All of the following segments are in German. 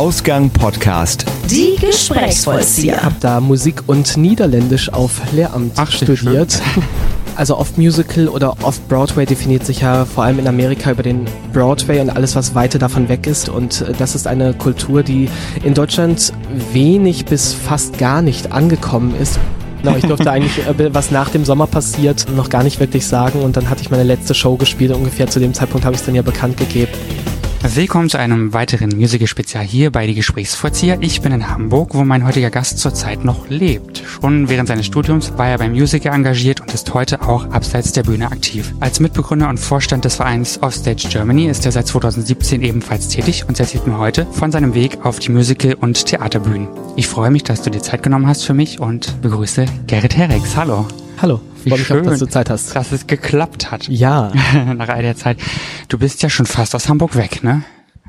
Ausgang Podcast. Die Gesprächsvollzieher. Hab da Musik und Niederländisch auf Lehramt Ach, studiert. Also Off-Musical oder Off-Broadway definiert sich ja vor allem in Amerika über den Broadway und alles, was weiter davon weg ist. Und äh, das ist eine Kultur, die in Deutschland wenig bis fast gar nicht angekommen ist. Genau, ich durfte eigentlich, äh, was nach dem Sommer passiert, noch gar nicht wirklich sagen. Und dann hatte ich meine letzte Show gespielt. Ungefähr zu dem Zeitpunkt habe ich es dann ja bekannt gegeben. Willkommen zu einem weiteren Musical-Spezial hier bei Die Gesprächsvollzieher. Ich bin in Hamburg, wo mein heutiger Gast zurzeit noch lebt. Schon während seines Studiums war er beim Musical engagiert und ist heute auch abseits der Bühne aktiv. Als Mitbegründer und Vorstand des Vereins Offstage Germany ist er seit 2017 ebenfalls tätig und erzählt mir heute von seinem Weg auf die Musical- und Theaterbühnen. Ich freue mich, dass du dir Zeit genommen hast für mich und begrüße Gerrit Herrex. Hallo. Hallo, freue mich auch, schön. dass du Zeit hast. Dass es geklappt hat. Ja, Nach all der Zeit. Du bist ja schon fast aus Hamburg weg, ne?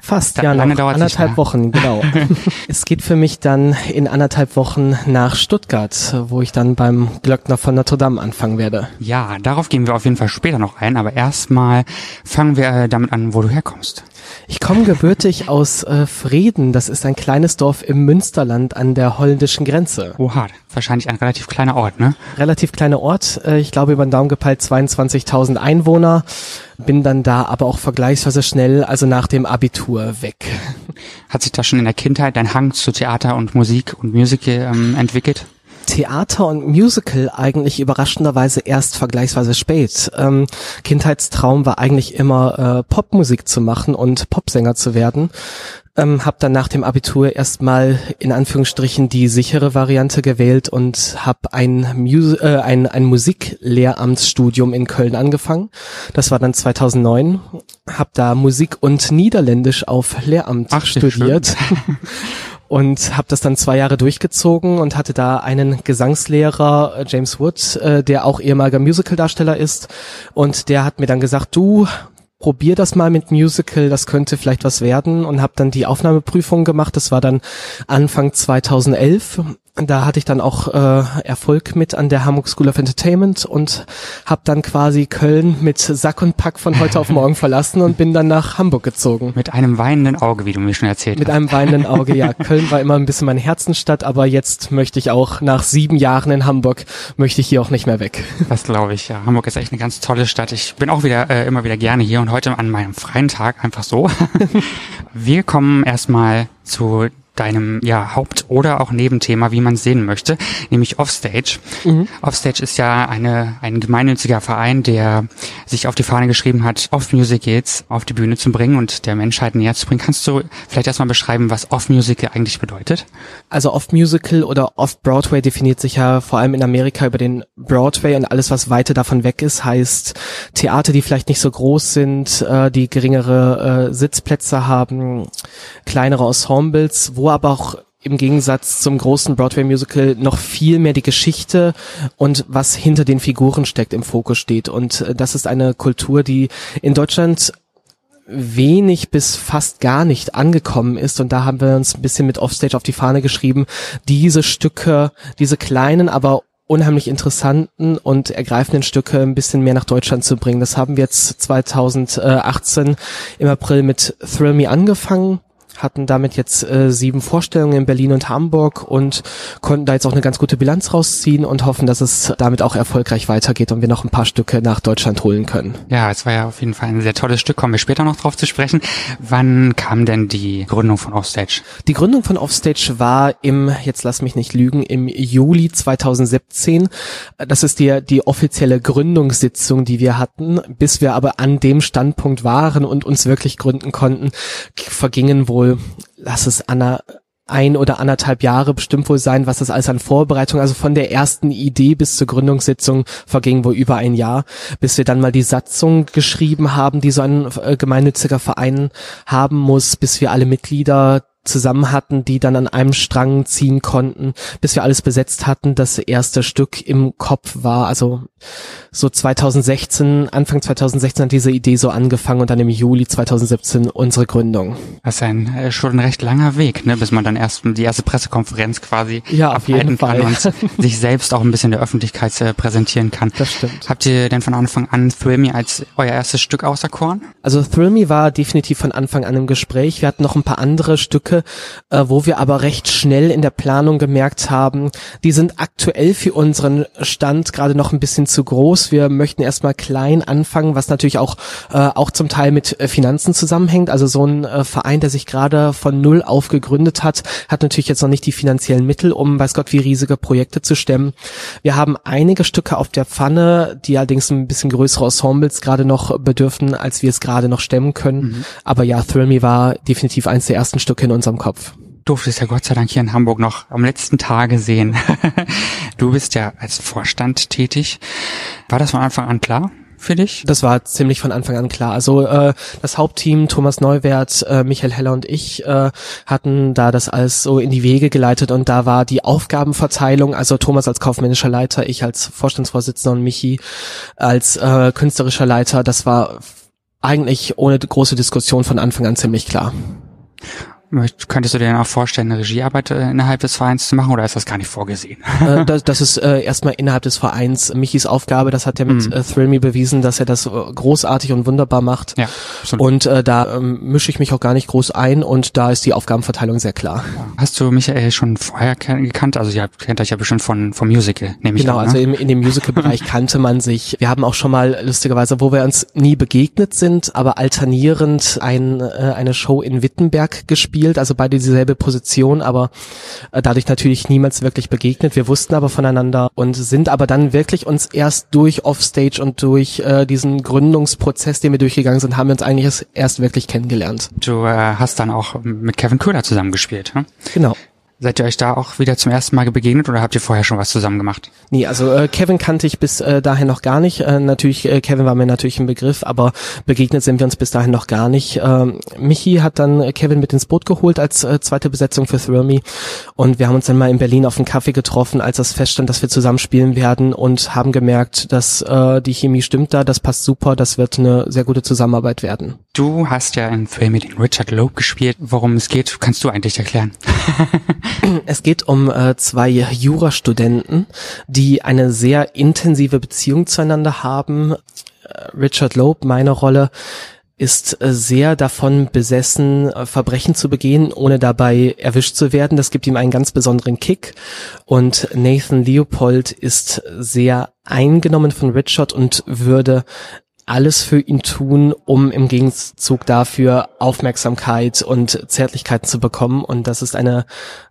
Fast, Da- ja, lange noch nicht anderthalb. Wochen, genau. es geht für mich dann in anderthalb Wochen nach Stuttgart, wo ich dann beim Glöckner von Notre Dame anfangen werde. Ja, darauf gehen wir auf jeden Fall später noch ein, aber erstmal fangen wir äh, damit an, wo du herkommst. Ich komme gebürtig aus äh, Frieden, das ist ein kleines Dorf im Münsterland an der holländischen Grenze. Oha, wahrscheinlich ein relativ kleiner Ort, ne? Relativ kleiner Ort, äh, ich glaube über den Daumen gepeilt 22.000 Einwohner, bin dann da aber auch vergleichsweise schnell, also nach dem Abitur weg. Hat sich da schon in der Kindheit dein Hang zu Theater und Musik und Musical ähm, entwickelt? Theater und Musical eigentlich überraschenderweise erst vergleichsweise spät. Ähm, Kindheitstraum war eigentlich immer äh, Popmusik zu machen und Popsänger zu werden. Ähm, hab dann nach dem Abitur erstmal in Anführungsstrichen die sichere Variante gewählt und habe ein, Mus äh, ein, ein Musiklehramtsstudium in Köln angefangen. Das war dann 2009. Hab da Musik und Niederländisch auf Lehramt Ach, studiert und habe das dann zwei Jahre durchgezogen und hatte da einen Gesangslehrer, äh, James Wood, äh, der auch ehemaliger Musicaldarsteller ist. Und der hat mir dann gesagt, du probier das mal mit Musical, das könnte vielleicht was werden. Und habe dann die Aufnahmeprüfung gemacht, das war dann Anfang 2011. Da hatte ich dann auch äh, Erfolg mit an der Hamburg School of Entertainment und habe dann quasi Köln mit Sack und Pack von heute auf morgen verlassen und bin dann nach Hamburg gezogen. Mit einem weinenden Auge, wie du mir schon erzählt Mit hast. einem weinenden Auge, ja. Köln war immer ein bisschen meine Herzensstadt, aber jetzt möchte ich auch nach sieben Jahren in Hamburg, möchte ich hier auch nicht mehr weg. Das glaube ich, ja. Hamburg ist echt eine ganz tolle Stadt. Ich bin auch wieder äh, immer wieder gerne hier und heute an meinem freien Tag einfach so. wir kommen erstmal zu deinem ja Haupt- oder auch Nebenthema, wie man es sehen möchte, nämlich Offstage. Offstage ist ja eine ein gemeinnütziger Verein, der sich auf die Fahne geschrieben hat, Off-Musicals auf die Bühne zu bringen und der Menschheit näher zu bringen. Kannst du vielleicht erstmal beschreiben, was Off-Musical eigentlich bedeutet? Also Off-Musical oder Off-Broadway definiert sich ja vor allem in Amerika über den Broadway und alles, was weiter davon weg ist, heißt Theater, die vielleicht nicht so groß sind, äh, die geringere äh, Sitzplätze haben, kleinere Ensembles, wo aber auch im Gegensatz zum großen Broadway-Musical noch viel mehr die Geschichte und was hinter den Figuren steckt im Fokus steht. Und äh, das ist eine Kultur, die in Deutschland wenig bis fast gar nicht angekommen ist und da haben wir uns ein bisschen mit Offstage auf die Fahne geschrieben, diese Stücke, diese kleinen, aber unheimlich interessanten und ergreifenden Stücke ein bisschen mehr nach Deutschland zu bringen. Das haben wir jetzt 2018 im April mit Thrill Me angefangen hatten damit jetzt äh, sieben Vorstellungen in Berlin und Hamburg und konnten da jetzt auch eine ganz gute Bilanz rausziehen und hoffen, dass es damit auch erfolgreich weitergeht und wir noch ein paar Stücke nach Deutschland holen können. Ja, es war ja auf jeden Fall ein sehr tolles Stück, kommen wir später noch drauf zu sprechen. Wann kam denn die Gründung von Offstage? Die Gründung von Offstage war im, jetzt lass mich nicht lügen, im Juli 2017. Das ist die, die offizielle Gründungssitzung, die wir hatten. Bis wir aber an dem Standpunkt waren und uns wirklich gründen konnten, vergingen wohl, lass es Anna, ein oder anderthalb Jahre bestimmt wohl sein, was das alles an Vorbereitung, also von der ersten Idee bis zur Gründungssitzung verging wohl über ein Jahr, bis wir dann mal die Satzung geschrieben haben, die so ein äh, gemeinnütziger Verein haben muss, bis wir alle Mitglieder zusammen hatten, die dann an einem Strang ziehen konnten, bis wir alles besetzt hatten. Das erste Stück im Kopf war, also so 2016, Anfang 2016 hat diese Idee so angefangen und dann im Juli 2017 unsere Gründung. Das ist ein äh, schon ein recht langer Weg, ne, bis man dann erst die erste Pressekonferenz quasi Ja, auf jeden Fall. und sich selbst auch ein bisschen der Öffentlichkeit äh, präsentieren kann. Das stimmt. Habt ihr denn von Anfang an Thrill Me als euer erstes Stück auserkoren? Also Thrill Me war definitiv von Anfang an im Gespräch. Wir hatten noch ein paar andere Stücke Stücke, äh, wo wir aber recht schnell in der Planung gemerkt haben, die sind aktuell für unseren Stand gerade noch ein bisschen zu groß. Wir möchten erstmal klein anfangen, was natürlich auch, äh, auch zum Teil mit äh, Finanzen zusammenhängt. Also so ein äh, Verein, der sich gerade von null auf gegründet hat, hat natürlich jetzt noch nicht die finanziellen Mittel, um weiß Gott wie riesige Projekte zu stemmen. Wir haben einige Stücke auf der Pfanne, die allerdings ein bisschen größere Ensembles gerade noch bedürfen, als wir es gerade noch stemmen können. Mhm. Aber ja, Thrill Me war definitiv eins der ersten Stücke in unserem Kopf durftest ja Gott sei Dank hier in Hamburg noch am letzten Tage sehen. du bist ja als Vorstand tätig. War das von Anfang an klar? Für dich? Das war ziemlich von Anfang an klar. Also äh, das Hauptteam, Thomas Neuwert, äh, Michael Heller und ich äh, hatten da das alles so in die Wege geleitet und da war die Aufgabenverteilung, also Thomas als kaufmännischer Leiter, ich als Vorstandsvorsitzender und Michi als äh, künstlerischer Leiter, das war eigentlich ohne große Diskussion von Anfang an ziemlich klar. Könntest du dir denn auch vorstellen, eine Regiearbeit äh, innerhalb des Vereins zu machen oder ist das gar nicht vorgesehen? Äh, das, das ist äh, erstmal innerhalb des Vereins Michis Aufgabe. Das hat er mit mhm. äh, Thrill Me bewiesen, dass er das äh, großartig und wunderbar macht. Ja, absolut. Und äh, da ähm, mische ich mich auch gar nicht groß ein und da ist die Aufgabenverteilung sehr klar. Hast du Michael schon vorher gekannt? Also ihr kennt euch ja bestimmt von vom Musical, nehme ich Genau, an, ne? also in, in dem Musical-Bereich kannte man sich. Wir haben auch schon mal lustigerweise, wo wir uns nie begegnet sind, aber alternierend ein, äh, eine Show in Wittenberg gespielt gespielt, also beide dieselbe Position, aber äh, dadurch natürlich niemals wirklich begegnet. Wir wussten aber voneinander und sind aber dann wirklich uns erst durch Offstage und durch äh, diesen Gründungsprozess, den wir durchgegangen sind, haben wir uns eigentlich erst wirklich kennengelernt. Du äh, hast dann auch mit Kevin Köhler zusammengespielt, hm? Genau. Seid ihr euch da auch wieder zum ersten Mal begegnet oder habt ihr vorher schon was zusammen gemacht? Nee, also äh, Kevin kannte ich bis äh, dahin noch gar nicht. Äh, natürlich, äh, Kevin war mir natürlich ein Begriff, aber begegnet sind wir uns bis dahin noch gar nicht. Ähm, Michi hat dann Kevin mit ins Boot geholt als äh, zweite Besetzung für Thrill Me und wir haben uns dann mal in Berlin auf einen Kaffee getroffen, als das feststand, dass wir zusammen spielen werden und haben gemerkt, dass äh, die Chemie stimmt da, das passt super, das wird eine sehr gute Zusammenarbeit werden. Du hast ja in Film mit Richard Loeb gespielt. Worum es geht, kannst du eigentlich erklären? Es geht um äh, zwei Jurastudenten, die eine sehr intensive Beziehung zueinander haben. Äh, Richard Loeb, meine Rolle, ist äh, sehr davon besessen, äh, Verbrechen zu begehen, ohne dabei erwischt zu werden. Das gibt ihm einen ganz besonderen Kick. Und Nathan Leopold ist sehr eingenommen von Richard und würde alles für ihn tun, um im Gegenzug dafür Aufmerksamkeit und Zärtlichkeiten zu bekommen. Und das ist eine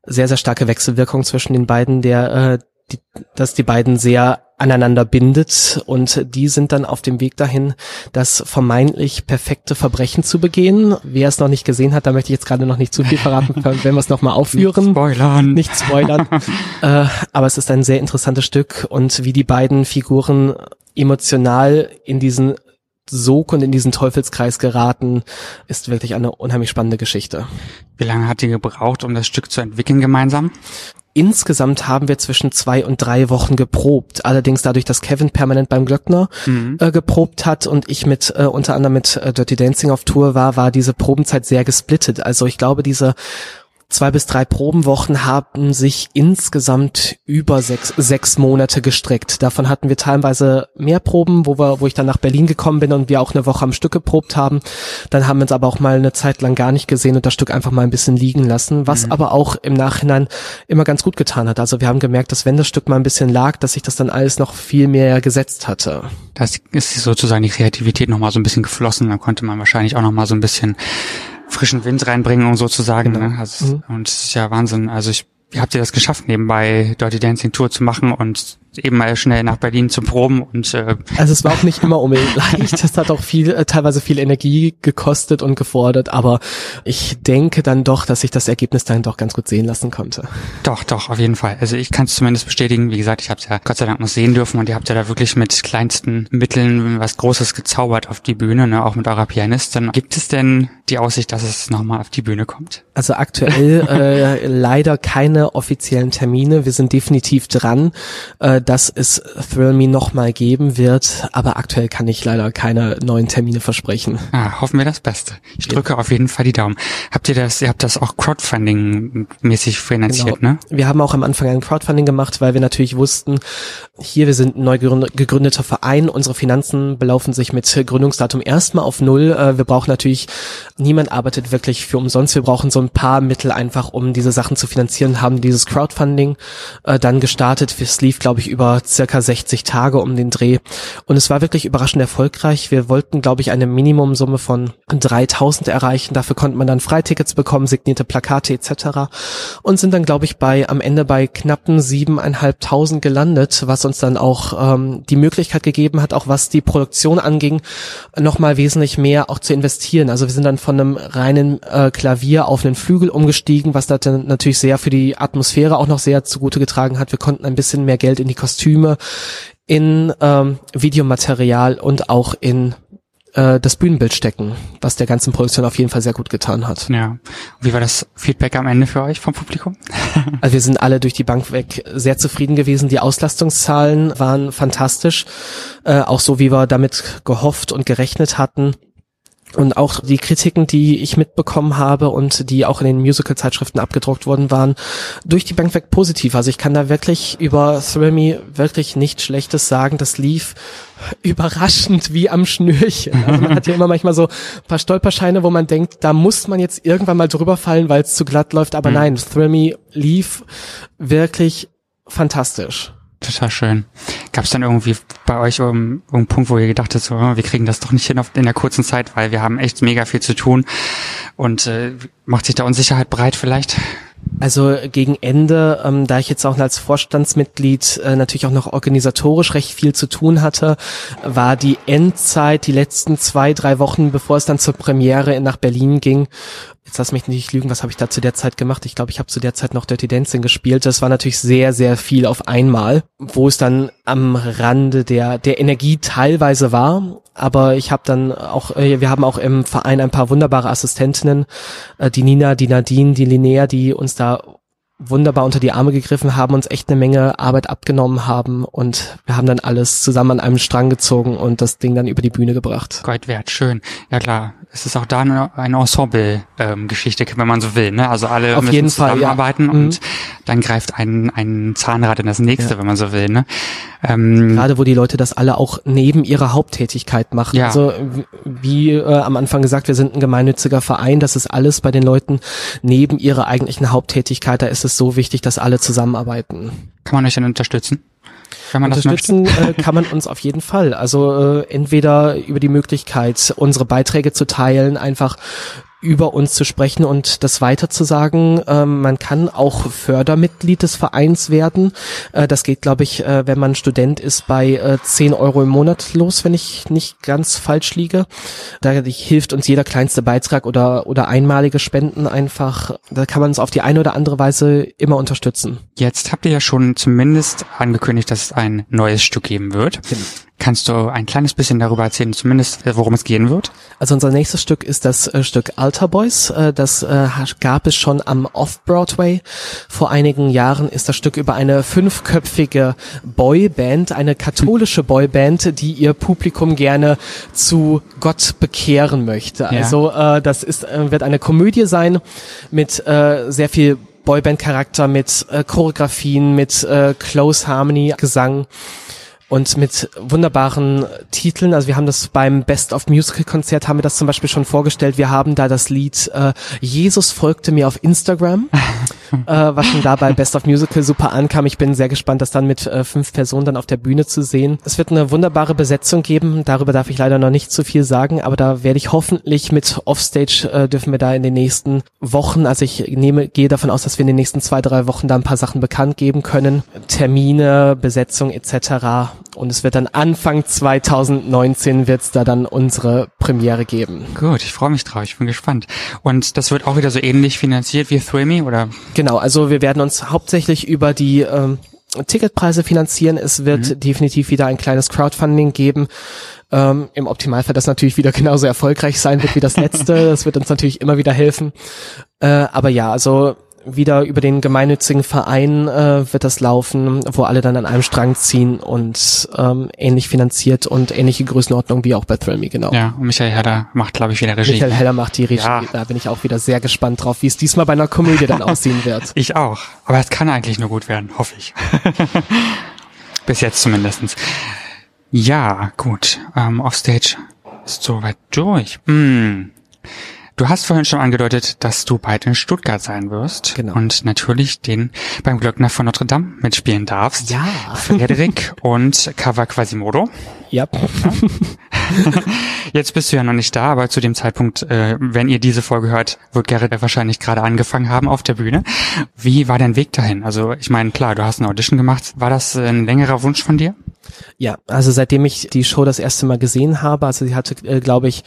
sehr, sehr starke Wechselwirkung zwischen den beiden, der, äh, die, dass die beiden sehr aneinander bindet und die sind dann auf dem Weg dahin, das vermeintlich perfekte Verbrechen zu begehen. Wer es noch nicht gesehen hat, da möchte ich jetzt gerade noch nicht zu viel verraten, wenn wir es nochmal aufführen. Nicht spoilern. Nicht spoilern. äh, aber es ist ein sehr interessantes Stück und wie die beiden Figuren emotional in diesen Sog und in diesen Teufelskreis geraten, ist wirklich eine unheimlich spannende Geschichte. Wie lange hat ihr gebraucht, um das Stück zu entwickeln gemeinsam? Insgesamt haben wir zwischen zwei und drei Wochen geprobt. Allerdings dadurch, dass Kevin permanent beim Glöckner mhm. äh, geprobt hat und ich mit äh, unter anderem mit äh, Dirty Dancing auf Tour war, war diese Probenzeit sehr gesplittet. Also ich glaube, diese zwei bis drei Probenwochen haben sich insgesamt über sechs, sechs Monate gestreckt. Davon hatten wir teilweise mehr Proben, wo wir, wo ich dann nach Berlin gekommen bin und wir auch eine Woche am Stück geprobt haben. Dann haben wir uns aber auch mal eine Zeit lang gar nicht gesehen und das Stück einfach mal ein bisschen liegen lassen, was mhm. aber auch im Nachhinein immer ganz gut getan hat. Also wir haben gemerkt, dass wenn das Stück mal ein bisschen lag, dass sich das dann alles noch viel mehr gesetzt hatte. Das ist sozusagen die Kreativität nochmal so ein bisschen geflossen. Dann konnte man wahrscheinlich auch nochmal so ein bisschen frischen Wind reinbringen, um sozusagen. Genau. Ne? Also, mhm. Und es ist ja Wahnsinn. Also ich, wie habt ihr das geschafft, nebenbei Dirty Dancing Tour zu machen und eben mal schnell nach Berlin zu proben und äh also es war auch nicht immer unbedingt leicht, das hat auch viel äh, teilweise viel Energie gekostet und gefordert, aber ich denke dann doch, dass ich das Ergebnis dann doch ganz gut sehen lassen konnte. Doch, doch, auf jeden Fall. Also ich kann es zumindest bestätigen, wie gesagt, ich habe es ja Gott sei Dank noch sehen dürfen und ihr habt ja da wirklich mit kleinsten Mitteln was Großes gezaubert auf die Bühne, ne, auch mit eurer Pianistin. Gibt es denn die Aussicht, dass es nochmal auf die Bühne kommt? Also aktuell äh, leider keine offiziellen Termine. Wir sind definitiv dran. Äh, äh, dass es Thrill Me nochmal geben wird, aber aktuell kann ich leider keine neuen Termine versprechen. Ah, hoffen wir das Beste. Ich drücke auf jeden Fall die Daumen. Habt ihr das, ihr habt das auch Crowdfunding-mäßig finanziert, Genau. ne? Wir haben auch am Anfang ein Crowdfunding gemacht, weil wir natürlich wussten, hier, wir sind ein neu gegründet- gegründeter Verein, unsere Finanzen belaufen sich mit Gründungsdatum erstmal auf Null. Äh, Wir brauchen natürlich, niemand arbeitet wirklich für umsonst. Wir brauchen so ein paar Mittel einfach, um diese Sachen zu finanzieren, haben dieses Crowdfunding äh, dann gestartet. Es lief, glaube ich, über circa 60 Tage um den Dreh. Und es war wirklich überraschend erfolgreich. Wir wollten, glaube ich, eine Minimumsumme von 3000 erreichen. Dafür konnte man dann Freitickets bekommen, signierte Plakate etc. Und sind dann, glaube ich, bei am Ende bei knappen siebeneinhalbtausend gelandet, was uns dann auch ähm, die Möglichkeit gegeben hat, auch was die Produktion anging, nochmal wesentlich mehr auch zu investieren. Also wir sind dann von einem reinen äh, Klavier auf einen Flügel umgestiegen, was dann natürlich sehr für die Atmosphäre auch noch sehr zugute getragen hat. Wir konnten ein bisschen mehr Geld in die Kostüme, in ähm, Videomaterial und auch in äh, das Bühnenbild stecken, was der ganzen Produktion auf jeden Fall sehr gut getan hat. Ja. Wie war das Feedback am Ende für euch vom Publikum? Also wir sind alle durch die Bank weg sehr zufrieden gewesen. Die Auslastungszahlen waren fantastisch, äh, auch so wie wir damit gehofft und gerechnet hatten. Und auch die Kritiken, die ich mitbekommen habe und die auch in den Musical-Zeitschriften abgedruckt worden waren, durch die Bank weg positiv. Also ich kann da wirklich über Thrill Me wirklich nichts Schlechtes sagen. Das lief überraschend wie am Schnürchen. Also man hat ja immer manchmal so ein paar Stolperscheine, wo man denkt, da muss man jetzt irgendwann mal drüber fallen, weil es zu glatt läuft. Aber nein, Thrill Me lief wirklich fantastisch. Total schön. Gab es dann irgendwie bei euch um, um einen Punkt, wo ihr gedacht habt, so, oh, wir kriegen das doch nicht hin auf, in der kurzen Zeit, weil wir haben echt mega viel zu tun und äh, macht sich da Unsicherheit breit vielleicht? Also gegen Ende, ähm, da ich jetzt auch als Vorstandsmitglied äh, natürlich auch noch organisatorisch recht viel zu tun hatte, war die Endzeit die letzten zwei, drei Wochen, bevor es dann zur Premiere nach Berlin ging. Jetzt lass mich nicht lügen, was habe ich da zu der Zeit gemacht? Ich glaube, ich habe zu der Zeit noch Dirty Dancing gespielt. Das war natürlich sehr, sehr viel auf einmal, wo es dann am Rande der, der Energie teilweise war. Aber ich habe dann auch, äh, wir haben auch im Verein ein paar wunderbare Assistentinnen, äh, die Nina, die Nadine, die Linnea, die uns da wunderbar unter die Arme gegriffen haben, uns echt eine Menge Arbeit abgenommen haben und wir haben dann alles zusammen an einem Strang gezogen und das Ding dann über die Bühne gebracht. Gold wert, schön. Ja klar, es ist auch da eine, eine Ensemble-Geschichte, wenn man so will. Ne? Also alle Auf müssen jeden Fall, ja. zusammenarbeiten Mhm. und dann greift ein, ein Zahnrad in das nächste, wenn man so will. Ne? Ähm, Gerade wo die Leute das alle auch neben ihrer Haupttätigkeit machen. Ja. Also wie äh, am Anfang gesagt, wir sind ein gemeinnütziger Verein, das ist alles bei den Leuten neben ihrer eigentlichen Haupttätigkeit, da ist es so wichtig, dass alle zusammenarbeiten. kann man euch dann unterstützen? Wenn man? Unterstützen äh, kann man uns auf jeden Fall. Also äh, entweder über die Möglichkeit, unsere Beiträge zu teilen, einfach über uns zu sprechen und das weiterzusagen. Ähm, man kann auch Fördermitglied des Vereins werden. Äh, das geht, glaube ich, äh, wenn man Student ist, bei äh, 10 Euro im Monat los, wenn ich nicht ganz falsch liege. Da hilft uns jeder kleinste Beitrag oder, oder einmalige Spenden einfach. Da kann man uns auf die eine oder andere Weise immer unterstützen. Jetzt habt ihr ja schon zumindest angekündigt, dass es ein neues Stück geben wird. Kannst du ein kleines bisschen darüber erzählen, zumindest äh, worum es gehen wird? Also unser nächstes Stück ist das äh, Stück Alter Boys. Äh, das äh, gab es schon am Off-Broadway. Vor einigen Jahren ist das Stück über eine fünfköpfige Boyband, eine katholische Boyband, die ihr Publikum gerne zu Gott bekehren möchte. Ja. Also das ist, wird eine Komödie sein mit sehr viel Boyband-Charakter, mit Choreografien, mit Close Harmony, Gesang und mit wunderbaren Titeln. Also wir haben das beim Best of Musical Konzert haben wir das zum Beispiel schon vorgestellt. Wir haben da das Lied äh, Jesus folgte mir auf Instagram, was schon da bei Best of Musical super ankam. Ich bin sehr gespannt, das dann mit äh, fünf Personen dann auf der Bühne zu sehen. Es wird eine wunderbare Besetzung geben. Darüber darf ich leider noch nicht zu viel sagen, aber da werde ich hoffentlich mit Offstage äh, dürfen wir da in den nächsten Wochen, also ich nehme, gehe davon aus, dass wir in den nächsten zwei, drei Wochen da ein paar Sachen bekannt geben können. Termine, Besetzung etc. Und es wird dann Anfang 2019 wird es da dann unsere Premiere geben. Gut, ich freue mich drauf, ich bin gespannt. Und das wird auch wieder so ähnlich finanziert wie Thrill Me, oder? Genau, also wir werden uns hauptsächlich über die ähm, Ticketpreise finanzieren. Es wird definitiv wieder ein kleines Crowdfunding geben. Ähm, Im Optimalfall das natürlich wieder genauso erfolgreich sein wird wie das letzte. Das wird uns natürlich immer wieder helfen. Äh, aber ja, also wieder über den gemeinnützigen Verein äh, wird das laufen, wo alle dann an einem Strang ziehen und ähm, ähnlich finanziert und ähnliche Größenordnung wie auch bei Thrill Me, genau. Ja, und Michael Heller macht, glaube ich, wieder Regie. Michael Heller macht die Regie. Ja. Da bin ich auch wieder sehr gespannt drauf, wie es diesmal bei einer Komödie dann aussehen wird. Ich auch. Aber es kann eigentlich nur gut werden, hoffe ich. Bis jetzt zumindestens. Ja, gut. Ähm, Offstage ist soweit durch. Hm. Du hast vorhin schon angedeutet, dass du bald in Stuttgart sein wirst. Genau. Und natürlich den beim Glöckner von Notre Dame mitspielen darfst. Ja. Frederik und Cover Quasimodo. Ja. Jetzt bist du ja noch nicht da, aber zu dem Zeitpunkt, äh, wenn ihr diese Folge hört, wird Gerrit wahrscheinlich gerade angefangen haben auf der Bühne. Wie war dein Weg dahin? Also ich meine, klar, du hast eine Audition gemacht. War das ein längerer Wunsch von dir? Ja, also seitdem ich die Show das erste Mal gesehen habe, also sie hatte, äh, glaube ich,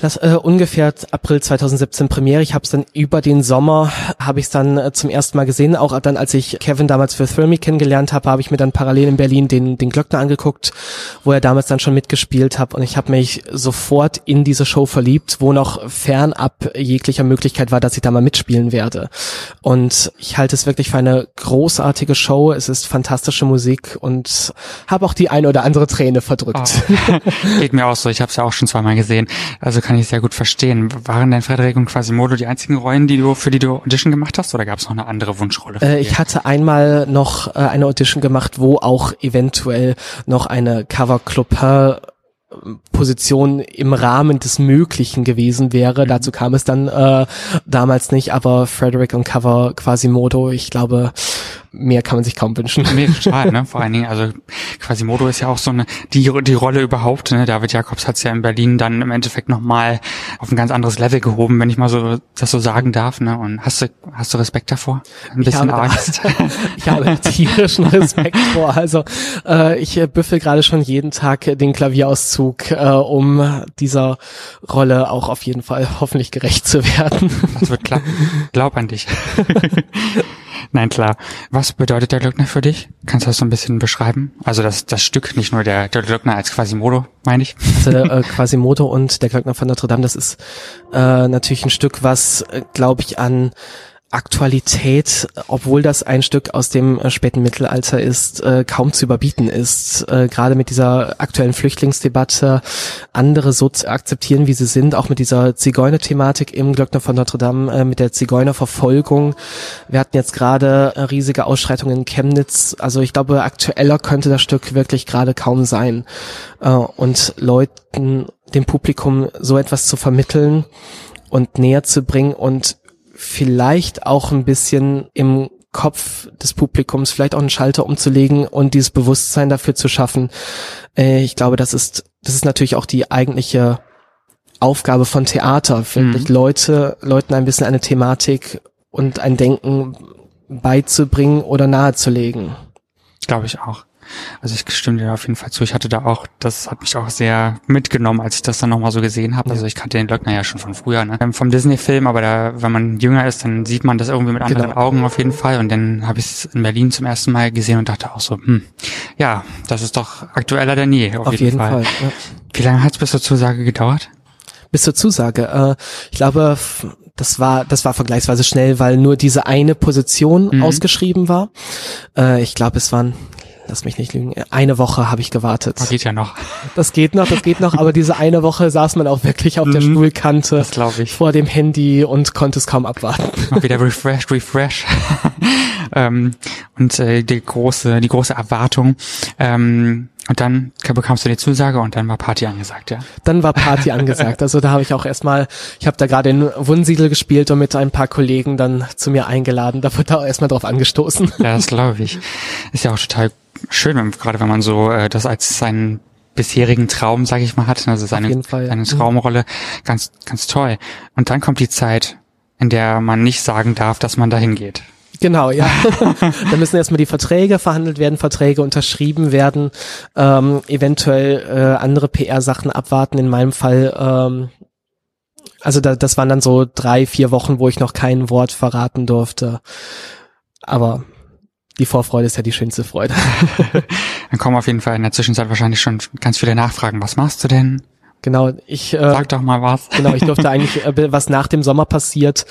das äh, ungefähr April 2017 Premiere. Ich habe es dann über den Sommer habe ich es dann äh, zum ersten Mal gesehen. Auch dann, als ich Kevin damals für Thrill kennengelernt habe, habe ich mir dann parallel in Berlin den den Glöckner angeguckt, wo er damals dann schon mitgespielt hat. Und ich habe mich sofort in diese Show verliebt, wo noch fernab jeglicher Möglichkeit war, dass ich da mal mitspielen werde. Und ich halte es wirklich für eine großartige Show. Es ist fantastische Musik und habe auch die eine oder andere Träne verdrückt. Oh, geht mir auch so. Ich habe es ja auch schon zweimal gesehen. Also kann ich sehr gut verstehen. Waren denn Frederik und Quasimodo die einzigen Rollen, die du für die du Audition gemacht hast, oder gab es noch eine andere Wunschrolle? Äh, ich hatte einmal noch äh, eine Audition gemacht, wo auch eventuell noch eine Cover Club Position im Rahmen des Möglichen gewesen wäre. Mhm. Dazu kam es dann äh, damals nicht, aber Frederick und Cover Quasimodo, ich glaube, mehr kann man sich kaum wünschen. Nee, total, ne? Vor allen Dingen, also Quasimodo ist ja auch so eine, die, die Rolle überhaupt, ne? David Jacobs hat es ja in Berlin dann im Endeffekt nochmal auf ein ganz anderes Level gehoben, wenn ich mal so das so sagen darf, ne? Und hast du, hast du Respekt davor? Ein bisschen da- Angst. ich habe tierischen Respekt vor. Also äh, ich äh, büffel gerade schon jeden Tag den Klavierauszug, äh, um dieser Rolle auch auf jeden Fall hoffentlich gerecht zu werden. Das wird klappen. Glaub an dich. Nein, klar. Was bedeutet der Glöckner für dich? Kannst du das so ein bisschen beschreiben? Also das, das Stück, nicht nur der, der Glöckner als Quasimodo, meine ich. Also äh, Quasimodo und der Glöckner von Notre Dame, das ist äh, natürlich ein Stück, was, äh, glaube ich, an Aktualität, obwohl das ein Stück aus dem äh, späten Mittelalter ist, äh, kaum zu überbieten ist. Äh, Gerade mit dieser aktuellen Flüchtlingsdebatte, andere so zu akzeptieren, wie sie sind, auch mit dieser Zigeuner-Thematik im Glöckner von Notre Dame, mit der Zigeunerverfolgung. Wir hatten jetzt gerade riesige Ausschreitungen in Chemnitz. Also ich glaube, aktueller könnte das Stück wirklich gerade kaum sein. Und Leuten, dem Publikum so etwas zu vermitteln und näher zu bringen und vielleicht auch ein bisschen im Kopf des Publikums vielleicht auch einen Schalter umzulegen und dieses Bewusstsein dafür zu schaffen. Äh, ich glaube, das ist, das ist natürlich auch die eigentliche Aufgabe von Theater, wirklich Mhm. Leute, Leuten ein bisschen eine Thematik und ein Denken beizubringen oder nahezulegen. Glaube ich auch. Also ich stimme dir auf jeden Fall zu. Ich hatte da auch, das hat mich auch sehr mitgenommen, als ich das dann nochmal so gesehen habe. Also ich kannte den Glöckner ja schon von früher, ne? Ähm, Vom Disney-Film, aber da, wenn man jünger ist, dann sieht man das irgendwie mit anderen Genau. Augen auf jeden Fall. Und dann habe ich es in Berlin zum ersten Mal gesehen und dachte auch so, hm, ja, das ist doch aktueller denn je, auf, Auf jeden, Fall. ja. Wie lange hat es bis zur Zusage gedauert? bis zur Zusage. Äh, ich glaube, das war das war vergleichsweise schnell, weil nur diese eine Position Mhm. ausgeschrieben war. Äh, ich glaube, es waren Lass mich nicht lügen. Eine Woche habe ich gewartet. Oh, geht ja noch. Das geht noch, das geht noch, aber diese eine Woche saß man auch wirklich auf der Mhm. Stuhlkante Das glaube ich. vor dem Handy und konnte es kaum abwarten. Mal wieder refresh, refresh. ähm, und äh, die große, die große Erwartung. Ähm, und dann bekamst du die Zusage und dann war Party angesagt, ja. Dann war Party angesagt. Also da habe ich auch erstmal, ich habe da gerade in Wunsiedel gespielt und mit ein paar Kollegen dann zu mir eingeladen. Da wurde auch erstmal drauf angestoßen. Ja, das glaube ich. Ist ja auch total schön, wenn, gerade wenn man so äh, das als seinen bisherigen Traum, sage ich mal, hat. Also seine, Fall, seine Traumrolle. Ganz, ganz toll. Und dann kommt die Zeit, in der man nicht sagen darf, dass man dahin geht. Genau, ja. da müssen erstmal die Verträge verhandelt werden, Verträge unterschrieben werden, ähm, eventuell äh, andere PR-Sachen abwarten. In meinem Fall, ähm, also da, das waren dann so drei, vier Wochen, wo ich noch kein Wort verraten durfte. Aber die Vorfreude ist ja die schönste Freude. Dann kommen auf jeden Fall in der Zwischenzeit wahrscheinlich schon ganz viele Nachfragen. Was machst du denn? Genau, ich äh, sag doch mal was. Genau, ich durfte eigentlich, äh, was nach dem Sommer passiert,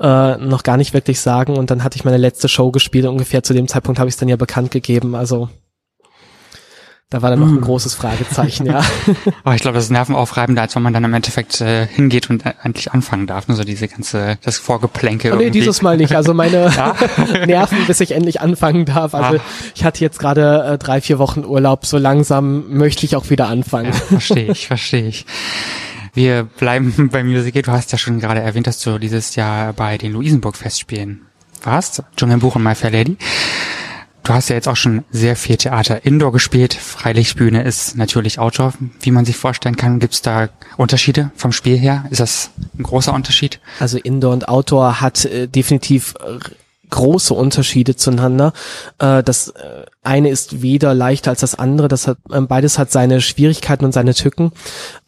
äh, noch gar nicht wirklich sagen. Und dann hatte ich meine letzte Show gespielt. Ungefähr zu dem Zeitpunkt habe ich es dann ja bekannt gegeben. Also da war dann noch ein Mm. großes Fragezeichen, ja. Aber ich glaube, das ist nervenaufreibender, als wenn man dann im Endeffekt äh, hingeht und äh, endlich anfangen darf. Nur so diese ganze, das Vorgeplänke Oh, nee, irgendwie. dieses Mal nicht. Also meine Ja? Nerven, bis ich endlich anfangen darf. Also Ah. ich hatte jetzt gerade äh, drei, vier Wochen Urlaub. So langsam möchte ich auch wieder anfangen. Verstehe ich, verstehe ich. Wir bleiben bei Music. Du hast ja schon gerade erwähnt, dass du dieses Jahr bei den Luisenburg-Festspielen warst. Dschungelbuch und My Fair Lady. Du hast ja jetzt auch schon sehr viel Theater Indoor gespielt. Freilichtbühne ist natürlich Outdoor, wie man sich vorstellen kann. Gibt es da Unterschiede vom Spiel her? Ist das ein großer Unterschied? Also Indoor und Outdoor hat äh, definitiv äh, große Unterschiede zueinander. Äh, das äh, eine ist weder leichter als das andere. Das hat, äh, beides hat seine Schwierigkeiten und seine Tücken.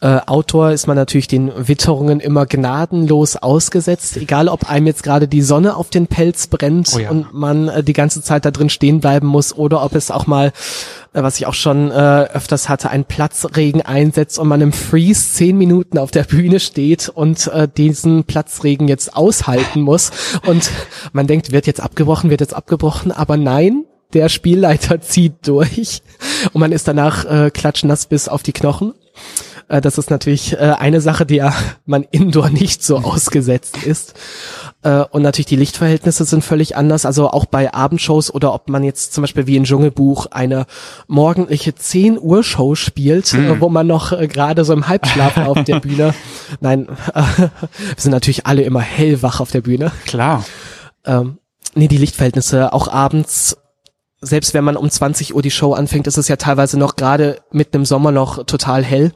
Äh, Outdoor ist man natürlich den Witterungen immer gnadenlos ausgesetzt, egal ob einem jetzt gerade die Sonne auf den Pelz brennt Oh ja. und man äh, die ganze Zeit da drin stehen bleiben muss oder ob es auch mal äh, was ich auch schon äh, öfters hatte, ein Platzregen einsetzt und man im Freeze zehn Minuten auf der Bühne steht und äh, diesen Platzregen jetzt aushalten muss und man denkt, wird jetzt abgebrochen, wird jetzt abgebrochen, aber nein, der Spielleiter zieht durch und man ist danach äh, klatschnass bis auf die Knochen. Äh, das ist natürlich äh, eine Sache, der man indoor nicht so ausgesetzt ist. Äh, und natürlich die Lichtverhältnisse sind völlig anders. Also auch bei Abendshows oder ob man jetzt zum Beispiel wie in Dschungelbuch eine morgendliche 10 Uhr Show spielt, äh, wo man noch äh, gerade so im Halbschlaf auf der Bühne. Nein, äh, wir sind natürlich alle immer hellwach auf der Bühne. Klar. Ähm, nee, die Lichtverhältnisse auch abends. Selbst wenn man um 20 Uhr die Show anfängt, ist es ja teilweise noch gerade mitten im Sommer noch total hell.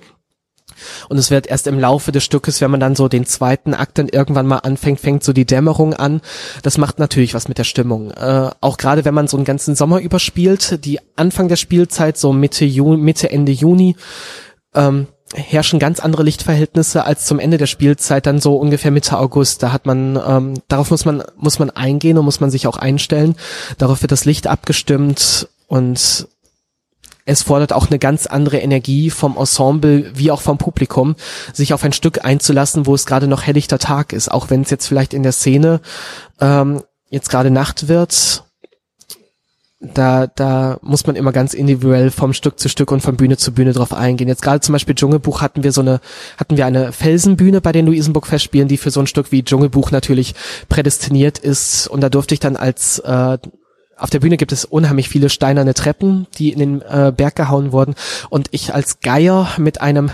Und es wird erst im Laufe des Stückes, wenn man dann so den zweiten Akt dann irgendwann mal anfängt, fängt so die Dämmerung an. Das macht natürlich was mit der Stimmung. Äh, auch gerade wenn man so einen ganzen Sommer überspielt, die Anfang der Spielzeit, so Mitte Juni, Mitte, Ende Juni, ähm, herrschen ganz andere Lichtverhältnisse als zum Ende der Spielzeit, dann so ungefähr Mitte August. Da hat man, ähm, darauf muss man, muss man eingehen und muss man sich auch einstellen. Darauf wird das Licht abgestimmt und es fordert auch eine ganz andere Energie vom Ensemble wie auch vom Publikum, sich auf ein Stück einzulassen, wo es gerade noch helllichter Tag ist, auch wenn es jetzt vielleicht in der Szene ähm, jetzt gerade Nacht wird. Da, da muss man immer ganz individuell vom Stück zu Stück und von Bühne zu Bühne drauf eingehen. Jetzt gerade zum Beispiel Dschungelbuch hatten wir so eine, hatten wir eine Felsenbühne bei den Luisenburg-Festspielen, die für so ein Stück wie Dschungelbuch natürlich prädestiniert ist. Und da durfte ich dann als äh, auf der Bühne gibt es unheimlich viele steinerne Treppen, die in den äh, Berg gehauen wurden. Und ich als Geier mit einem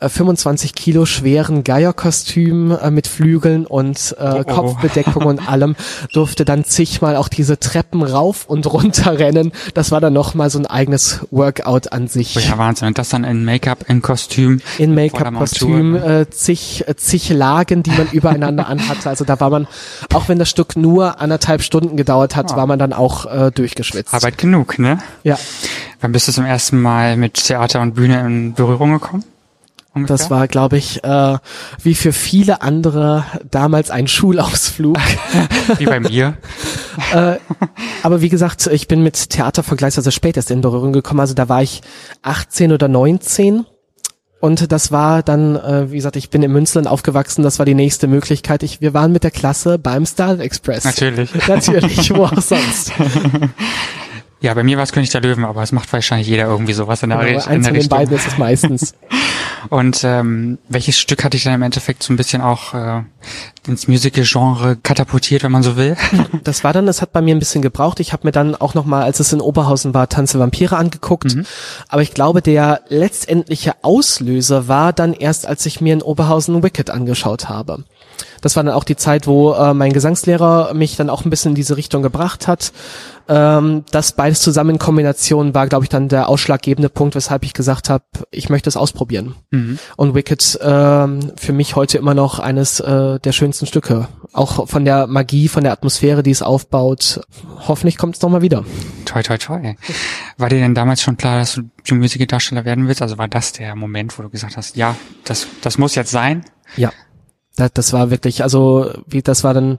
äh, 25 Kilo schweren Geierkostüm äh, mit Flügeln und äh, Oh, oh. Kopfbedeckung und allem durfte dann zigmal auch diese Treppen rauf und runter rennen. Das war dann nochmal so ein eigenes Workout an sich. Oh ja, Wahnsinn. Und das dann in Make-up, in Kostüm. In Make-up-Kostüm, Montur. äh, zig, äh, zig Lagen, die man übereinander anhatte. Also da war man, auch wenn das Stück nur anderthalb Stunden gedauert hat, Ah. war man dann auch äh, durchgeschwitzt. Arbeit genug, ne? Ja, Wann bist du zum ersten Mal mit Theater und Bühne in Berührung gekommen? Ungefähr? das war, glaube ich, äh, wie für viele andere damals ein Schulausflug. Wie bei mir. äh, aber wie gesagt, ich bin mit Theater vergleichsweise spät erst in Berührung gekommen. Also da war ich 18 oder 19. Und das war dann, äh, wie gesagt, ich bin in Münsterland aufgewachsen, das war die nächste Möglichkeit. Ich, wir waren mit der Klasse beim Starlight Express. Natürlich. Natürlich, wo auch sonst. Ja, bei mir war es König der Löwen, aber es macht wahrscheinlich jeder irgendwie sowas in der, in Genau, eins der von den beiden ist es meistens. Und ähm, welches Stück hat dich dann im Endeffekt so ein bisschen auch äh, ins Musical-Genre katapultiert, wenn man so will? Das war dann, es hat bei mir ein bisschen gebraucht. Ich habe mir dann auch nochmal, als es in Oberhausen war, Tanze Vampire angeguckt. Aber ich glaube, der letztendliche Auslöser war dann erst, als ich mir in Oberhausen Wicked angeschaut habe. Das war dann auch die Zeit, wo äh, mein Gesangslehrer mich dann auch ein bisschen in diese Richtung gebracht hat. Ähm, das beides zusammen in Kombination war, glaube ich, dann der ausschlaggebende Punkt, weshalb ich gesagt habe, ich möchte es ausprobieren. Und Wicked ähm, für mich heute immer noch eines äh, der schönsten Stücke. Auch von der Magie, von der Atmosphäre, die es aufbaut. Hoffentlich kommt es nochmal wieder. toi, toi, toi. War dir denn damals schon klar, dass du die Musical-Darsteller werden willst? Also war das der Moment, wo du gesagt hast, ja, das, das muss jetzt sein? Ja. Das, das war wirklich, also wie das war dann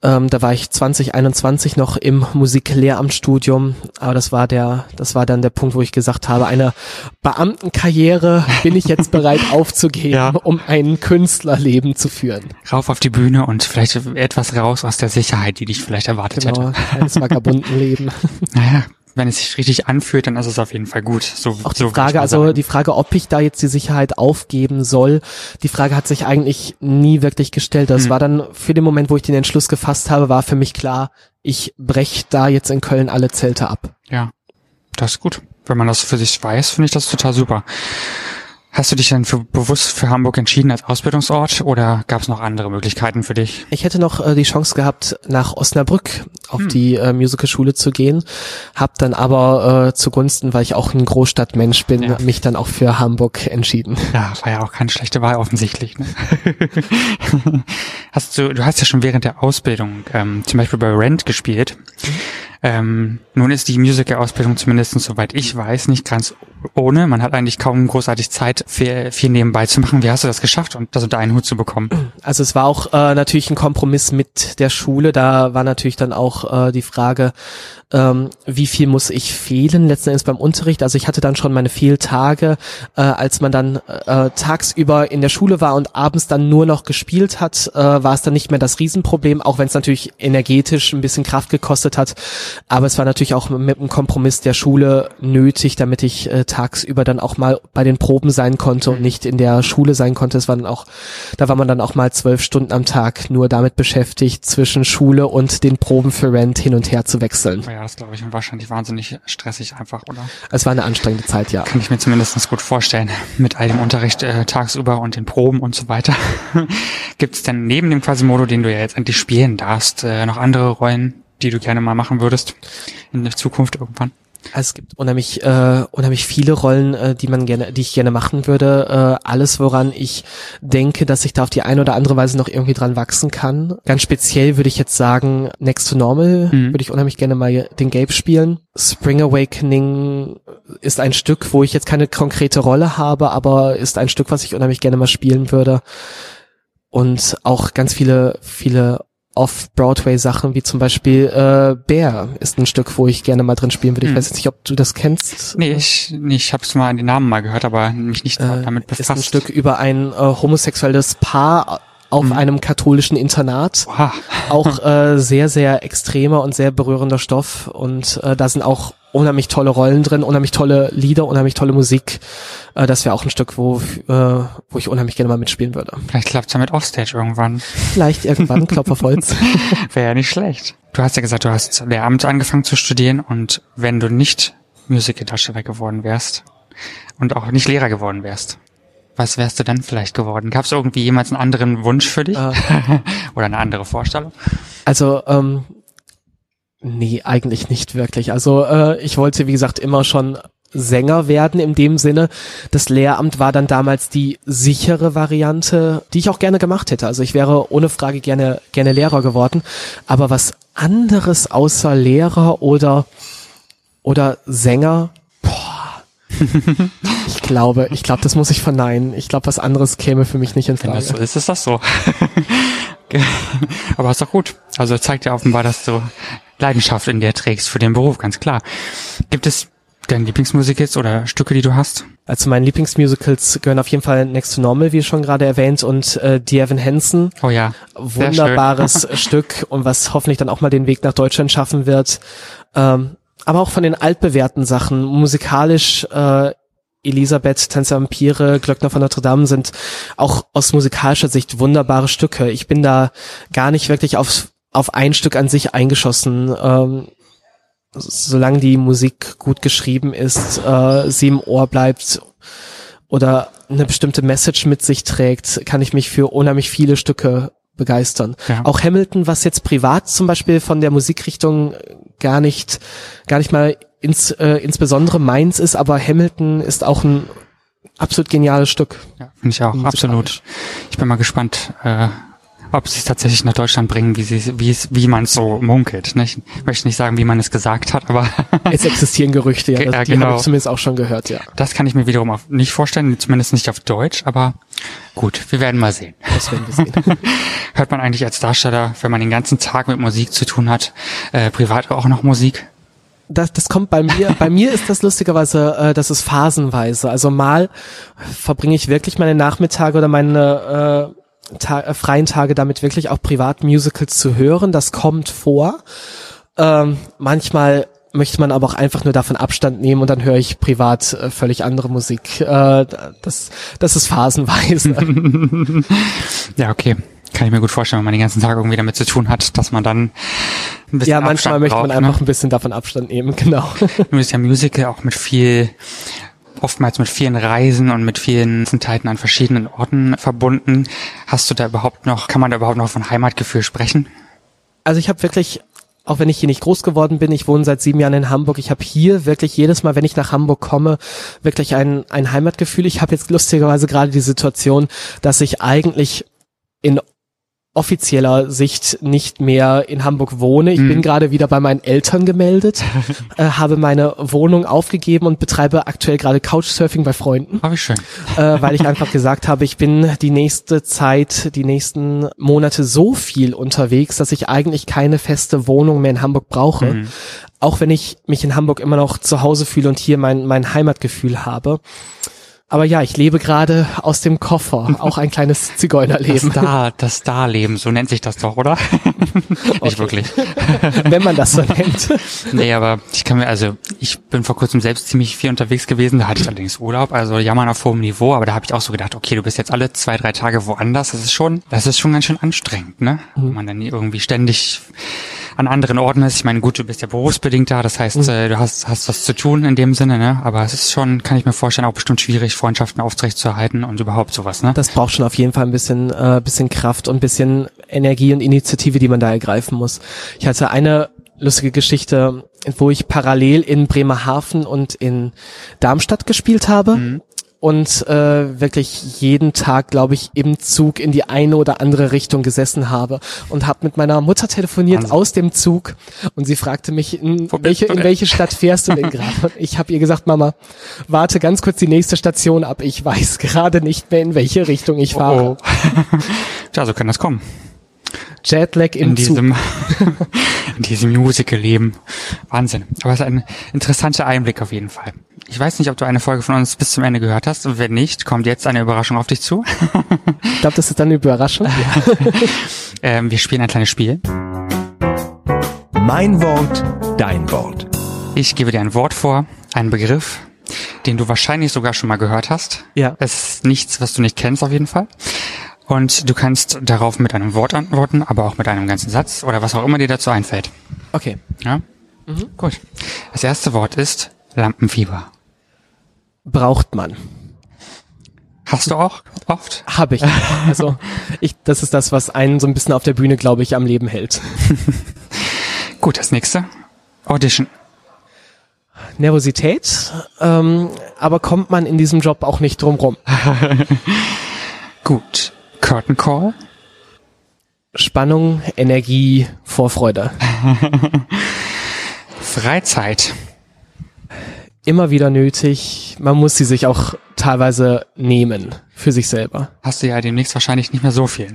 Ähm, da war ich 2021 noch im Musiklehramtsstudium, aber das war der, das war dann der Punkt, wo ich gesagt habe, eine Beamtenkarriere bin ich jetzt bereit aufzugeben, ja. um ein Künstlerleben zu führen. Rauf auf die Bühne und vielleicht etwas raus aus der Sicherheit, die dich vielleicht erwartet genau, hätte. Eines Vagabundenleben. Naja, wenn es sich richtig anfühlt, dann ist es auf jeden Fall gut. So, auch die so Frage, also die Frage, ob ich da jetzt die Sicherheit aufgeben soll, die Frage hat sich eigentlich nie wirklich gestellt. Das hm. war dann für den Moment, wo ich den Entschluss gefasst habe, war für mich klar, ich brech da jetzt in Köln alle Zelte ab. Ja, das ist gut. Wenn man das für sich weiß, finde ich das total super. Hast du dich denn für, bewusst für Hamburg entschieden als Ausbildungsort oder gab es noch andere Möglichkeiten für dich? Ich hätte noch äh, die Chance gehabt, nach Osnabrück auf hm. die äh, Musicalschule zu gehen, habe dann aber äh, zugunsten, weil ich auch ein Großstadtmensch bin, ja. mich dann auch für Hamburg entschieden. Ja, war ja auch keine schlechte Wahl offensichtlich. Ne? hast du, du hast ja schon während der Ausbildung ähm, zum Beispiel bei Rent gespielt. Mhm. Ähm, nun ist die Musical-Ausbildung zumindest, soweit ich weiß, nicht ganz ohne. Man hat eigentlich kaum großartig Zeit, viel, viel nebenbei zu machen. Wie hast du das geschafft, und das unter einen Hut zu bekommen? Also es war auch äh, natürlich ein Kompromiss mit der Schule. Da war natürlich dann auch äh, die Frage, ähm, wie viel muss ich fehlen letzten Endes beim Unterricht. Also ich hatte dann schon meine Fehltage, äh, als man dann äh, tagsüber in der Schule war und abends dann nur noch gespielt hat, äh, war es dann nicht mehr das Riesenproblem, auch wenn es natürlich energetisch ein bisschen Kraft gekostet hat. Aber es war natürlich auch mit einem Kompromiss der Schule nötig, damit ich äh, tagsüber dann auch mal bei den Proben sein konnte und nicht in der Schule sein konnte. Es war dann auch, da war man dann auch mal zwölf Stunden am Tag nur damit beschäftigt, zwischen Schule und den Proben für Rent hin und her zu wechseln. Ja, das glaube ich und wahrscheinlich wahnsinnig stressig einfach, oder? Es war eine anstrengende Zeit, ja. Kann ich mir zumindest gut vorstellen. Mit all dem Unterricht äh, tagsüber und den Proben und so weiter. Gibt es denn neben dem Quasimodo, den du ja jetzt endlich spielen darfst, äh, noch andere Rollen, die du gerne mal machen würdest in der Zukunft irgendwann? Also es gibt unheimlich, äh, unheimlich viele Rollen, äh, die man gerne, die ich gerne machen würde. Äh, alles, woran ich denke, dass ich da auf die eine oder andere Weise noch irgendwie dran wachsen kann. Ganz speziell würde ich jetzt sagen, Next to Normal mhm. würde ich unheimlich gerne mal den Gabe spielen. Spring Awakening ist ein Stück, wo ich jetzt keine konkrete Rolle habe, aber ist ein Stück, was ich unheimlich gerne mal spielen würde. Und auch ganz viele, viele Off-Broadway-Sachen, wie zum Beispiel äh, Bear ist ein Stück, wo ich gerne mal drin spielen würde. Ich hm. weiß jetzt nicht, ob du das kennst. Nee, ich, nee, ich habe es mal an den Namen mal gehört, aber mich nicht äh, damit befasst. Ist ein Stück über ein äh, homosexuelles Paar auf mhm. einem katholischen Internat. Wow. Auch äh, sehr, sehr extremer und sehr berührender Stoff. Und äh, da sind auch unheimlich tolle Rollen drin, unheimlich tolle Lieder, unheimlich tolle Musik. Äh, das wäre auch ein Stück, wo, äh, wo ich unheimlich gerne mal mitspielen würde. Vielleicht klappt's ja mit Offstage irgendwann. Vielleicht irgendwann, Klopf auf Holz. wäre ja nicht schlecht. Du hast ja gesagt, du hast Lehramt angefangen zu studieren und wenn du nicht Musical-Darsteller geworden wärst und auch nicht Lehrer geworden wärst, was wärst du dann vielleicht geworden? Gab es irgendwie jemals einen anderen Wunsch für dich? Äh, Oder eine andere Vorstellung? Also, ähm, nee, eigentlich nicht wirklich. Also, äh, ich wollte, wie gesagt, immer schon Sänger werden in dem Sinne. Das Lehramt war dann damals die sichere Variante, die ich auch gerne gemacht hätte. Also ich wäre ohne Frage gerne, gerne Lehrer geworden. Aber was anderes außer Lehrer oder, oder Sänger ich glaube, ich glaube, das muss ich verneinen. Ich glaube, was anderes käme für mich nicht in Frage. Wenn das so ist, ist das so. Aber ist doch gut. Also zeigt ja offenbar, dass du Leidenschaft in dir trägst für den Beruf, ganz klar. Gibt es deine Lieblingsmusicals oder Stücke, die du hast? Also meine Lieblingsmusicals gehören auf jeden Fall Next to Normal, wie schon gerade erwähnt, und äh, Die Evan Hansen. Oh ja. Wunderbares Stück und was hoffentlich dann auch mal den Weg nach Deutschland schaffen wird. Ähm, aber auch von den altbewährten Sachen. Musikalisch äh, Elisabeth, Tänzer Vampire, Glöckner von Notre Dame sind auch aus musikalischer Sicht wunderbare Stücke. Ich bin da gar nicht wirklich auf, auf ein Stück an sich eingeschossen. Ähm, solange die Musik gut geschrieben ist, äh, sie im Ohr bleibt oder eine bestimmte Message mit sich trägt, kann ich mich für unheimlich viele Stücke begeistern. Ja. Auch Hamilton, was jetzt privat zum Beispiel von der Musikrichtung gar nicht, gar nicht mal ins, äh, insbesondere meins ist, aber Hamilton ist auch ein absolut geniales Stück. Ja, finde ich auch, absolut. Ich bin mal gespannt, äh, ob sie es tatsächlich nach Deutschland bringen, wie sie, wie es, wie man es so munkelt. Ne? Ich möchte nicht sagen, wie man es gesagt hat, aber es existieren Gerüchte, ja, das, ja, die genau. habe ich zumindest auch schon gehört, ja. Das kann ich mir wiederum nicht vorstellen, zumindest nicht auf Deutsch, aber Gut, wir werden mal sehen. Das werden wir sehen. Hört man eigentlich als Darsteller, wenn man den ganzen Tag mit Musik zu tun hat, äh, privat auch noch Musik? Das, das kommt bei mir, bei mir ist das lustigerweise, äh, das ist phasenweise. Also mal verbringe ich wirklich meine Nachmittage oder meine äh, ta äh, freien Tage damit wirklich auch Privatmusicals zu hören. Das kommt vor. Ähm, manchmal möchte man aber auch einfach nur davon Abstand nehmen und dann höre ich privat äh, völlig andere Musik. Äh, das, das ist phasenweise. Ja, okay. Kann ich mir gut vorstellen, wenn man den ganzen Tag irgendwie damit zu tun hat, dass man dann ein bisschen ja, manchmal Abstand möchte man braucht, einfach Ne? ein bisschen davon Abstand nehmen, genau. Nun ist ja Musical auch mit viel, oftmals mit vielen Reisen und mit vielen Zeiten an verschiedenen Orten verbunden. Hast du da überhaupt noch, kann man da überhaupt noch von Heimatgefühl sprechen? Also ich habe wirklich, auch wenn ich hier nicht groß geworden bin, ich wohne seit sieben Jahren in Hamburg, ich habe hier wirklich jedes Mal, wenn ich nach Hamburg komme, wirklich ein, ein Heimatgefühl. Ich habe jetzt lustigerweise gerade die Situation, dass ich eigentlich in offizieller Sicht nicht mehr in Hamburg wohne. Ich Mhm. bin gerade wieder bei meinen Eltern gemeldet, äh, habe meine Wohnung aufgegeben und betreibe aktuell gerade Couchsurfing bei Freunden Oh, wie schön. äh, weil ich einfach gesagt habe, ich bin die nächste Zeit, die nächsten Monate so viel unterwegs, dass ich eigentlich keine feste Wohnung mehr in Hamburg brauche. Mhm. Auch wenn ich mich in Hamburg immer noch zu Hause fühle und hier mein, mein Heimatgefühl habe. Aber ja, ich lebe gerade aus dem Koffer, auch ein kleines Das Zigeunerleben, Star, das Starleben, so nennt sich das doch, oder? Nicht wirklich. wenn man das so nennt. Nee, aber ich kann mir, also ich bin vor kurzem selbst ziemlich viel unterwegs gewesen, da hatte ich allerdings Urlaub, also jammern auf hohem Niveau, aber da habe ich auch so gedacht, okay, du bist jetzt alle zwei, drei Tage woanders, das ist schon, das ist schon ganz schön anstrengend, ne? Wenn man dann irgendwie ständig an anderen Orten ist. Ich meine, gut, du bist ja berufsbedingt da, das heißt, äh, du hast, hast was zu tun in dem Sinne, ne? Aber es ist schon, kann ich mir vorstellen, auch bestimmt schwierig, Freundschaften aufrechtzuerhalten und überhaupt sowas, ne? Das braucht schon auf jeden Fall ein bisschen, äh, bisschen Kraft und ein bisschen Energie und Initiative, die man da ergreifen muss. Ich hatte eine lustige Geschichte, wo ich parallel in Bremerhaven und in Darmstadt gespielt habe. Und äh, wirklich jeden Tag, glaube ich, im Zug in die eine oder andere Richtung gesessen habe und habe mit meiner Mutter telefoniert Wahnsinn. aus dem Zug und sie fragte mich, in welche, in welche Stadt fährst du denn gerade? Und ich habe ihr gesagt, Mama, warte ganz kurz die nächste Station ab. Ich weiß gerade nicht mehr, in welche Richtung ich fahre. Oh. Tja, so kann das kommen. Jetlag im in Zug. diesem, in diesem Musical-Leben. Wahnsinn. Aber es ist ein interessanter Einblick auf jeden Fall. Ich weiß nicht, ob du eine Folge von uns bis zum Ende gehört hast. Und wenn nicht, kommt jetzt eine Überraschung auf dich zu. Ich glaube, das ist dann eine Überraschung. Ja. Ähm, wir spielen ein kleines Spiel. Mein Wort, dein Wort. Ich gebe dir ein Wort vor, einen Begriff, den du wahrscheinlich sogar schon mal gehört hast. ja. Es ist nichts, was du nicht kennst auf jeden Fall. Und du kannst darauf mit einem Wort antworten, aber auch mit einem ganzen Satz oder was auch immer dir dazu einfällt. Okay. Ja? Gut. Das erste Wort ist Lampenfieber. Braucht man. Hast du auch oft? Habe ich. Also, ich, das ist das, was einen so ein bisschen auf der Bühne, glaube ich, am Leben hält. Gut, das nächste. Audition. Nervosität, ähm, aber kommt man in diesem Job auch nicht drum rum. Gut. Curtain Call. Spannung, Energie, Vorfreude. Freizeit. Immer wieder nötig. Man muss sie sich auch teilweise nehmen für sich selber. Hast du ja demnächst wahrscheinlich nicht mehr so viel.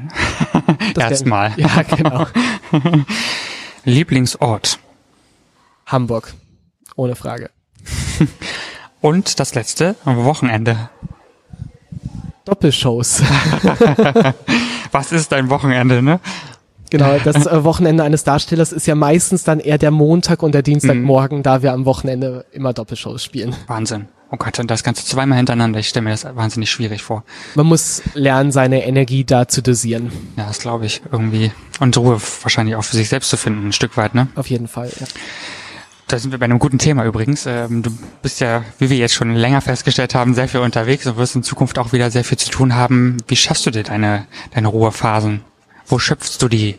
Erstmal. Ja, genau. Lieblingsort. Hamburg. Ohne Frage. Und das letzte, Wochenende. Doppelshows. Was ist dein Wochenende, ne? Genau, das äh, Wochenende eines Darstellers ist ja meistens dann eher der Montag und der Dienstagmorgen, da wir am Wochenende immer Doppelshows spielen. Wahnsinn. Oh Gott, und das Ganze zweimal hintereinander. Ich stelle mir das wahnsinnig schwierig vor. Man muss lernen, seine Energie da zu dosieren. Ja, das glaube ich irgendwie. Und Ruhe wahrscheinlich auch für sich selbst zu finden, ein Stück weit, ne? Auf jeden Fall. Ja. Da sind wir bei einem guten Thema übrigens. Ähm, du bist ja, wie wir jetzt schon länger festgestellt haben, sehr viel unterwegs und wirst in Zukunft auch wieder sehr viel zu tun haben. Wie schaffst du dir deine, deine Ruhephasen? Wo schöpfst du die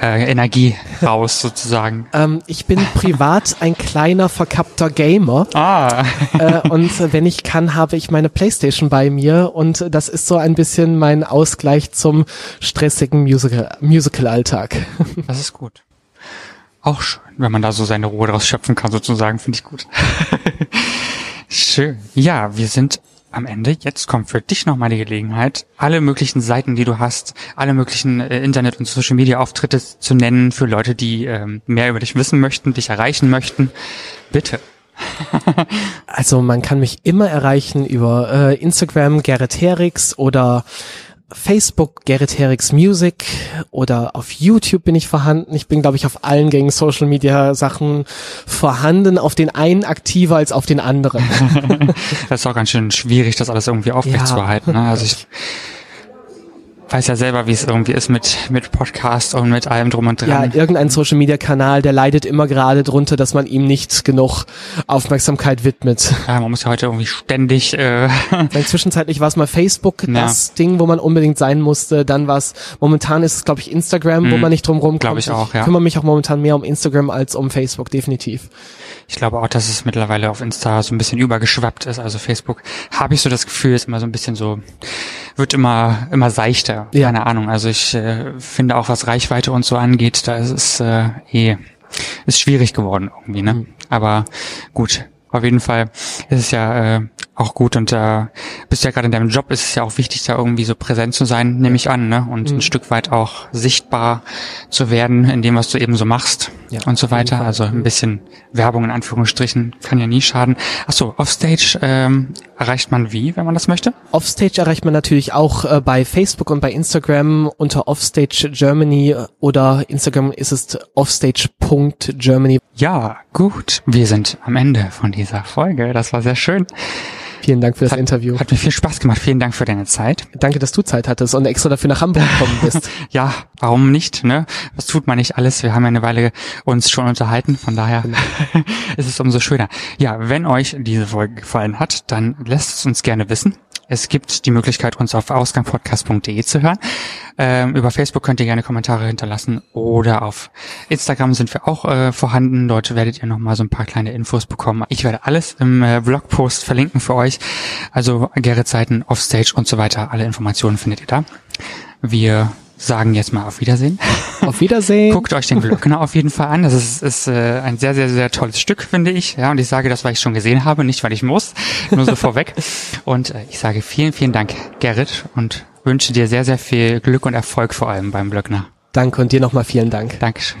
äh, Energie raus sozusagen? Ähm, ich bin privat ein kleiner verkappter Gamer Ah, äh, und wenn ich kann, habe ich meine Playstation bei mir und das ist so ein bisschen mein Ausgleich zum stressigen Musical- Musical-Alltag. das ist gut. Auch schön, wenn man da so seine Ruhe draus schöpfen kann sozusagen, finde ich gut. schön. Ja, wir sind am Ende. Jetzt kommt für dich nochmal die Gelegenheit, alle möglichen Seiten, die du hast, alle möglichen äh, Internet- und Social-Media-Auftritte zu nennen für Leute, die ähm, mehr über dich wissen möchten, dich erreichen möchten. Bitte. also man kann mich immer erreichen über äh, Instagram Gerrit Herix oder Facebook Gerrit Herix Music oder auf YouTube bin ich vorhanden. Ich bin, glaube ich, auf allen gängigen Social Media Sachen vorhanden, auf den einen aktiver als auf den anderen. das ist auch ganz schön schwierig, das alles irgendwie aufrechtzuerhalten. Ja. Ne? Also ich weiß ja selber, wie es irgendwie ist mit, mit Podcast und mit allem drum und dran. Ja, irgendein Social Media Kanal, der leidet immer gerade drunter, dass man ihm nicht genug Aufmerksamkeit widmet. Ja, man muss ja heute irgendwie ständig, äh Zwischenzeitlich war es mal Facebook, ja. das Ding, wo man unbedingt sein musste. Dann war es, momentan ist es, glaube ich, Instagram, mhm. wo man nicht drum rumkommt. Glaube ich auch, ja. Ich kümmere mich auch momentan mehr um Instagram als um Facebook, definitiv. Ich glaube auch, dass es mittlerweile auf Insta so ein bisschen übergeschwappt ist. Also Facebook habe ich so das Gefühl, ist immer so ein bisschen so, wird immer, immer seichter. Ja. Keine Ahnung. Also ich äh, finde auch, was Reichweite und so angeht, da ist es äh, eh, ist schwierig geworden irgendwie, ne? Mhm. Aber gut, auf jeden Fall ist es ja äh, auch gut und äh, bist ja gerade in deinem Job ist es ja auch wichtig, da irgendwie so präsent zu sein, nehme ich an, ne? Und mhm. ein Stück weit auch sichtbar zu werden in dem, was du eben so machst ja, und so weiter. Also ein bisschen Werbung in Anführungsstrichen kann ja nie schaden. Ach so, Offstage ähm, erreicht man wie, wenn man das möchte? Offstage erreicht man natürlich auch äh, bei Facebook und bei Instagram unter Offstage Germany oder Instagram ist es offstage.germany. Ja, gut. Wir sind am Ende von dieser Folge. Das war sehr schön. Vielen Dank für das hat, Interview. Hat mir viel Spaß gemacht. Vielen Dank für deine Zeit. Danke, dass du Zeit hattest und extra dafür nach Hamburg gekommen bist. ja, warum nicht, ne? Was tut man nicht alles? Wir haben ja eine Weile uns schon unterhalten, von daher genau. ist es umso schöner. Ja, wenn euch diese Folge gefallen hat, dann lasst es uns gerne wissen. Es gibt die Möglichkeit, uns auf ausgangpodcast.de zu hören. Ähm, über Facebook könnt ihr gerne Kommentare hinterlassen oder auf Instagram sind wir auch äh, vorhanden. Dort werdet ihr nochmal so ein paar kleine Infos bekommen. Ich werde alles im äh, Blogpost verlinken für euch. Also Gerrit Seiten, Offstage und so weiter. Alle Informationen findet ihr da. Wir sagen jetzt mal auf Wiedersehen. Auf Wiedersehen. Guckt euch den Glöckner auf jeden Fall an. Das ist, ist äh, ein sehr, sehr, sehr tolles Stück, finde ich. Ja, und ich sage das, weil ich schon gesehen habe, nicht weil ich muss. Nur so vorweg. Und äh, ich sage vielen, vielen Dank, Gerrit, und wünsche dir sehr, sehr viel Glück und Erfolg vor allem beim Glöckner. Danke und dir nochmal vielen Dank. Dankeschön.